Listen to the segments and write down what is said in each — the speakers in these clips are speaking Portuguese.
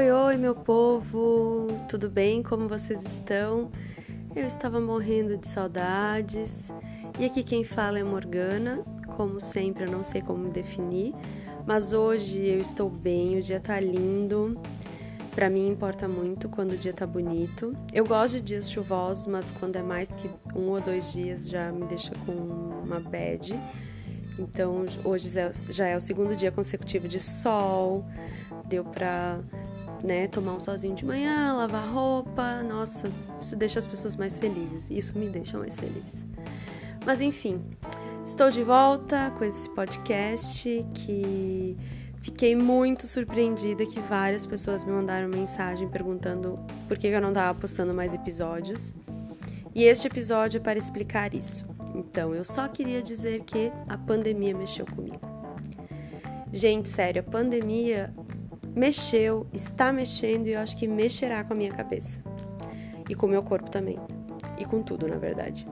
Oi, oi, meu povo, tudo bem? Como vocês estão? Eu estava morrendo de saudades. E aqui quem fala é Morgana. Como sempre, eu não sei como definir, mas hoje eu estou bem, o dia tá lindo. Para mim importa muito quando o dia tá bonito. Eu gosto de dias chuvosos, mas quando é mais que um ou dois dias já me deixa com uma bad. Então hoje já é o segundo dia consecutivo de sol, deu pra né, tomar um sozinho de manhã, lavar roupa. Nossa, isso deixa as pessoas mais felizes. Isso me deixa mais feliz. Mas enfim, estou de volta com esse podcast que fiquei muito surpreendida que várias pessoas me mandaram mensagem perguntando por que eu não estava postando mais episódios. E este episódio é para explicar isso. Então, eu só queria dizer que a pandemia mexeu comigo. Gente, sério, a pandemia mexeu, está mexendo e eu acho que mexerá com a minha cabeça. E com o meu corpo também. E com tudo, na verdade.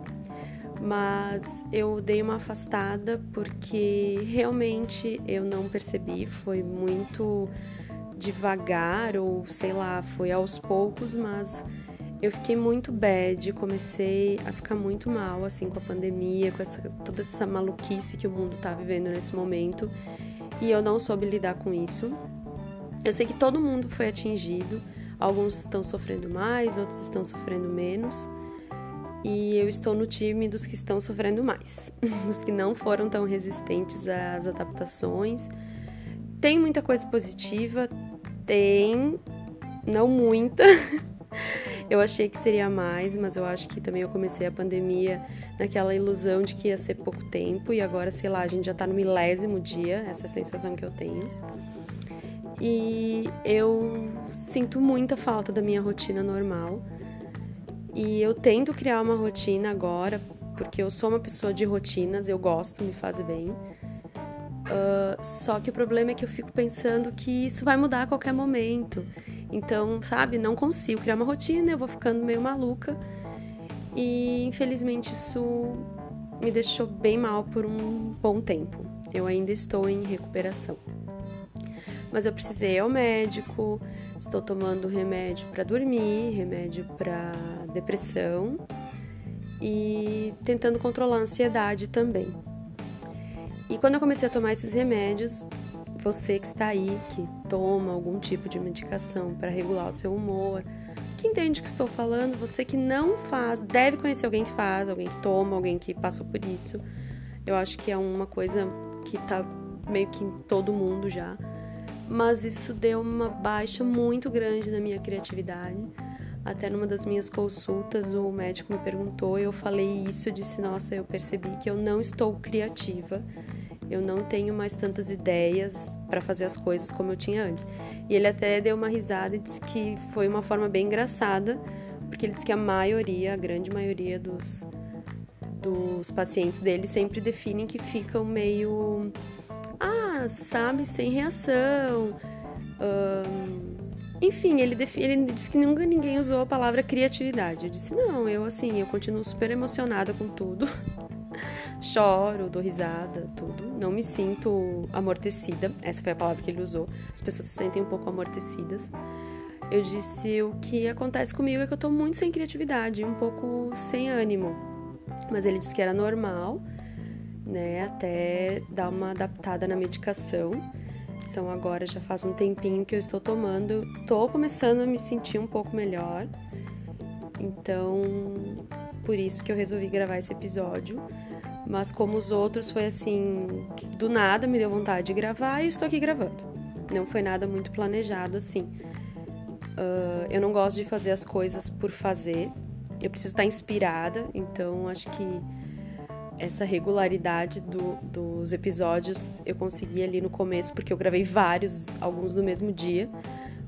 Mas eu dei uma afastada porque realmente eu não percebi, foi muito devagar ou sei lá, foi aos poucos, mas eu fiquei muito bad, comecei a ficar muito mal assim com a pandemia, com essa, toda essa maluquice que o mundo tá vivendo nesse momento. E eu não soube lidar com isso. Eu sei que todo mundo foi atingido, alguns estão sofrendo mais, outros estão sofrendo menos. E eu estou no time dos que estão sofrendo mais, dos que não foram tão resistentes às adaptações. Tem muita coisa positiva, tem, não muita. Eu achei que seria mais, mas eu acho que também eu comecei a pandemia naquela ilusão de que ia ser pouco tempo e agora, sei lá, a gente já tá no milésimo dia, essa é a sensação que eu tenho. E eu sinto muita falta da minha rotina normal. E eu tento criar uma rotina agora, porque eu sou uma pessoa de rotinas, eu gosto, me faz bem. Uh, só que o problema é que eu fico pensando que isso vai mudar a qualquer momento. Então, sabe, não consigo criar uma rotina, eu vou ficando meio maluca. E infelizmente isso me deixou bem mal por um bom tempo. Eu ainda estou em recuperação. Mas eu precisei ir ao médico, estou tomando remédio para dormir, remédio para depressão e tentando controlar a ansiedade também. E quando eu comecei a tomar esses remédios, você que está aí, que toma algum tipo de medicação para regular o seu humor, que entende o que estou falando, você que não faz, deve conhecer alguém que faz, alguém que toma, alguém que passou por isso. Eu acho que é uma coisa que tá meio que em todo mundo já. Mas isso deu uma baixa muito grande na minha criatividade. Até numa das minhas consultas, o médico me perguntou, eu falei isso, eu disse: "Nossa, eu percebi que eu não estou criativa eu não tenho mais tantas ideias para fazer as coisas como eu tinha antes. E ele até deu uma risada e disse que foi uma forma bem engraçada, porque ele disse que a maioria, a grande maioria dos, dos pacientes dele sempre definem que ficam meio. Sabe, sem reação. enfim, ele, ele disse que nunca ninguém usou a palavra criatividade. Eu disse, não, eu assim, eu continuo super emocionada com tudo. Choro, dou risada, tudo. Não me sinto amortecida. Essa foi a palavra que ele usou. As pessoas se sentem um pouco amortecidas. Eu disse o que acontece comigo é que eu tô muito sem criatividade, um pouco sem ânimo. Mas ele disse que era normal, né, até dar uma adaptada na medicação. Então agora já faz um tempinho que eu estou tomando, tô começando a me sentir um pouco melhor. Então, por isso que eu resolvi gravar esse episódio mas como os outros foi assim, do nada me deu vontade de gravar e estou aqui gravando. Não foi nada muito planejado assim. Uh, eu não gosto de fazer as coisas por fazer. Eu preciso estar inspirada, então acho que essa regularidade do, dos episódios eu consegui ali no começo, porque eu gravei vários, alguns no mesmo dia.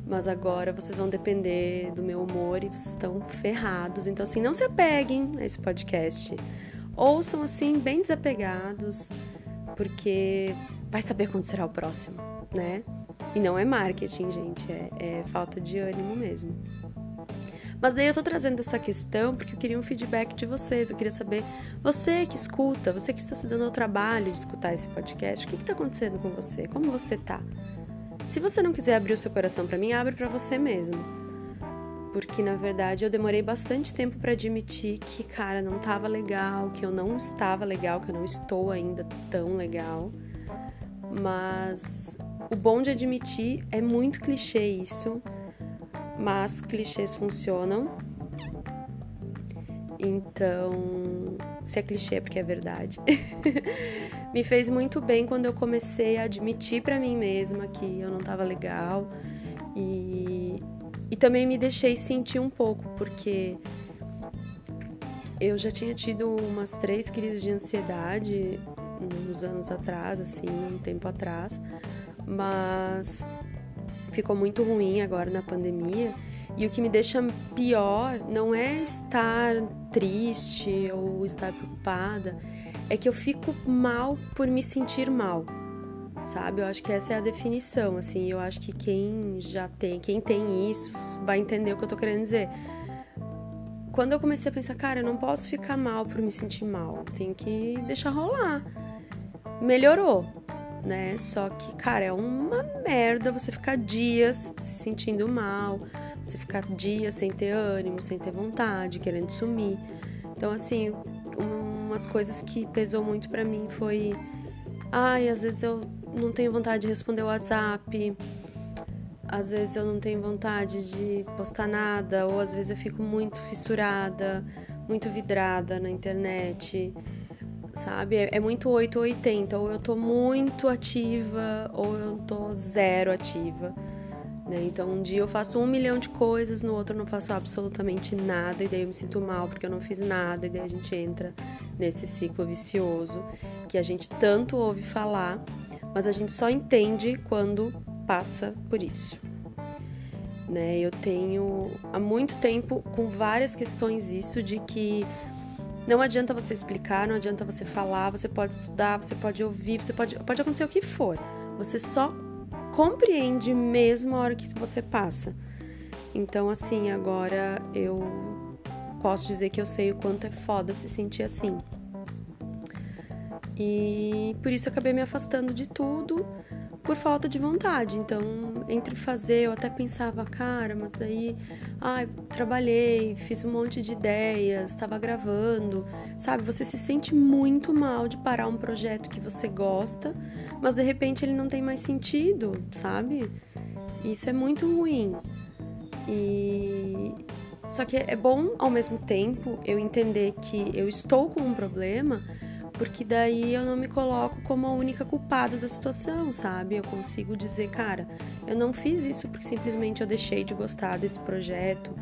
Mas agora vocês vão depender do meu humor e vocês estão ferrados. Então, assim, não se apeguem a esse podcast ouçam assim, bem desapegados, porque vai saber quando será o próximo, né? E não é marketing, gente, é, é falta de ânimo mesmo. Mas daí eu tô trazendo essa questão porque eu queria um feedback de vocês. Eu queria saber, você que escuta, você que está se dando ao trabalho de escutar esse podcast, o que está acontecendo com você? Como você tá? Se você não quiser abrir o seu coração para mim, abre para você mesmo. Porque na verdade eu demorei bastante tempo para admitir que, cara, não tava legal, que eu não estava legal, que eu não estou ainda tão legal. Mas o bom de admitir é muito clichê isso, mas clichês funcionam. Então, se é clichê é porque é verdade. Me fez muito bem quando eu comecei a admitir para mim mesma que eu não tava legal e, e também me deixei sentir um pouco, porque eu já tinha tido umas três crises de ansiedade uns anos atrás, assim, um tempo atrás, mas ficou muito ruim agora na pandemia. E o que me deixa pior não é estar triste ou estar preocupada, é que eu fico mal por me sentir mal. Sabe? Eu acho que essa é a definição, assim, eu acho que quem já tem, quem tem isso, vai entender o que eu tô querendo dizer. Quando eu comecei a pensar, cara, eu não posso ficar mal por me sentir mal, tem que deixar rolar. Melhorou, né? Só que, cara, é uma merda você ficar dias se sentindo mal, você ficar dias sem ter ânimo, sem ter vontade, querendo sumir. Então, assim, umas coisas que pesou muito para mim foi. Ai, às vezes eu não tenho vontade de responder o WhatsApp, às vezes eu não tenho vontade de postar nada, ou às vezes eu fico muito fissurada, muito vidrada na internet sabe? É, é muito 8 ou 80, ou eu tô muito ativa, ou eu tô zero ativa. Né? Então, um dia eu faço um milhão de coisas, no outro eu não faço absolutamente nada, e daí eu me sinto mal porque eu não fiz nada, e daí a gente entra nesse ciclo vicioso que a gente tanto ouve falar, mas a gente só entende quando passa por isso. Né? Eu tenho há muito tempo com várias questões isso de que não adianta você explicar, não adianta você falar, você pode estudar, você pode ouvir, você pode, pode acontecer o que for. Você só compreende mesmo a hora que você passa. Então, assim, agora eu posso dizer que eu sei o quanto é foda se sentir assim. E por isso eu acabei me afastando de tudo por falta de vontade. Então, entre fazer, eu até pensava, cara, mas daí, ai, trabalhei, fiz um monte de ideias, estava gravando, sabe? Você se sente muito mal de parar um projeto que você gosta, mas de repente ele não tem mais sentido, sabe? Isso é muito ruim. E só que é bom ao mesmo tempo eu entender que eu estou com um problema porque daí eu não me coloco como a única culpada da situação, sabe? Eu consigo dizer, cara, eu não fiz isso porque simplesmente eu deixei de gostar desse projeto,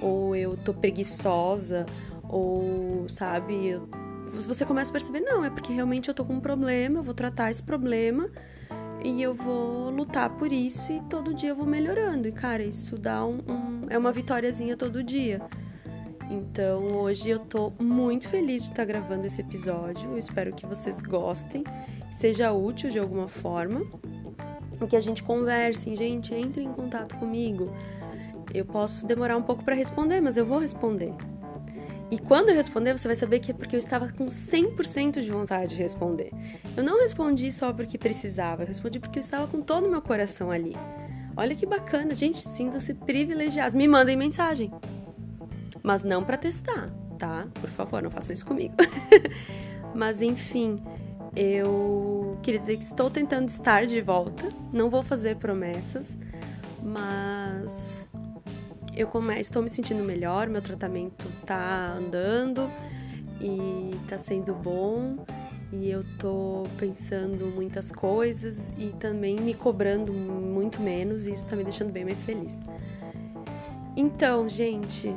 ou eu tô preguiçosa, ou, sabe, eu... você começa a perceber, não, é porque realmente eu tô com um problema, eu vou tratar esse problema e eu vou lutar por isso e todo dia eu vou melhorando. E, cara, isso dá um, um é uma vitóriazinha todo dia. Então hoje eu tô muito feliz de estar gravando esse episódio. Eu espero que vocês gostem, seja útil de alguma forma que a gente converse. Gente, entre em contato comigo. Eu posso demorar um pouco para responder, mas eu vou responder. E quando eu responder, você vai saber que é porque eu estava com 100% de vontade de responder. Eu não respondi só porque precisava, eu respondi porque eu estava com todo o meu coração ali. Olha que bacana, gente, sintam-se privilegiados. Me mandem mensagem mas não para testar, tá? Por favor, não façam isso comigo. mas enfim, eu queria dizer que estou tentando estar de volta, não vou fazer promessas, mas eu estou me sentindo melhor, meu tratamento tá andando e tá sendo bom e eu tô pensando muitas coisas e também me cobrando muito menos e isso tá me deixando bem mais feliz. Então, gente,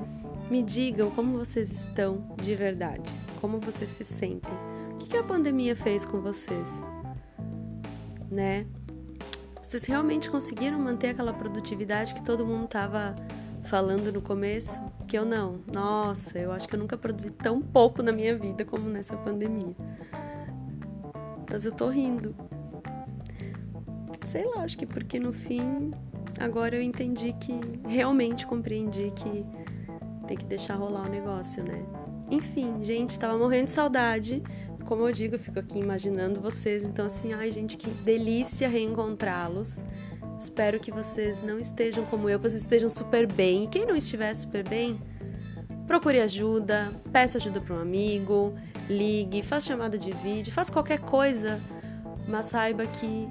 me digam como vocês estão de verdade, como vocês se sentem. O que a pandemia fez com vocês? Né? Vocês realmente conseguiram manter aquela produtividade que todo mundo estava falando no começo? Que eu não. Nossa, eu acho que eu nunca produzi tão pouco na minha vida como nessa pandemia. Mas eu tô rindo. Sei lá, acho que porque no fim agora eu entendi que realmente compreendi que tem que deixar rolar o negócio, né? Enfim, gente, tava morrendo de saudade. Como eu digo, eu fico aqui imaginando vocês. Então, assim, ai, gente, que delícia reencontrá-los, Espero que vocês não estejam como eu, vocês estejam super bem. E quem não estiver super bem, procure ajuda, peça ajuda para um amigo, ligue, faça chamada de vídeo, faça qualquer coisa, mas saiba que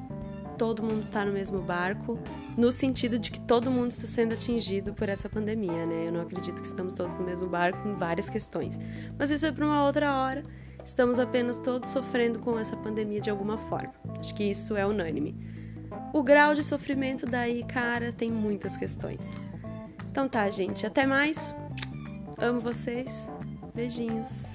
todo mundo está no mesmo barco, no sentido de que todo mundo está sendo atingido por essa pandemia, né? Eu não acredito que estamos todos no mesmo barco em várias questões. Mas isso é para uma outra hora. Estamos apenas todos sofrendo com essa pandemia de alguma forma. Acho que isso é unânime. O grau de sofrimento daí, cara, tem muitas questões. Então tá, gente, até mais. Amo vocês. Beijinhos.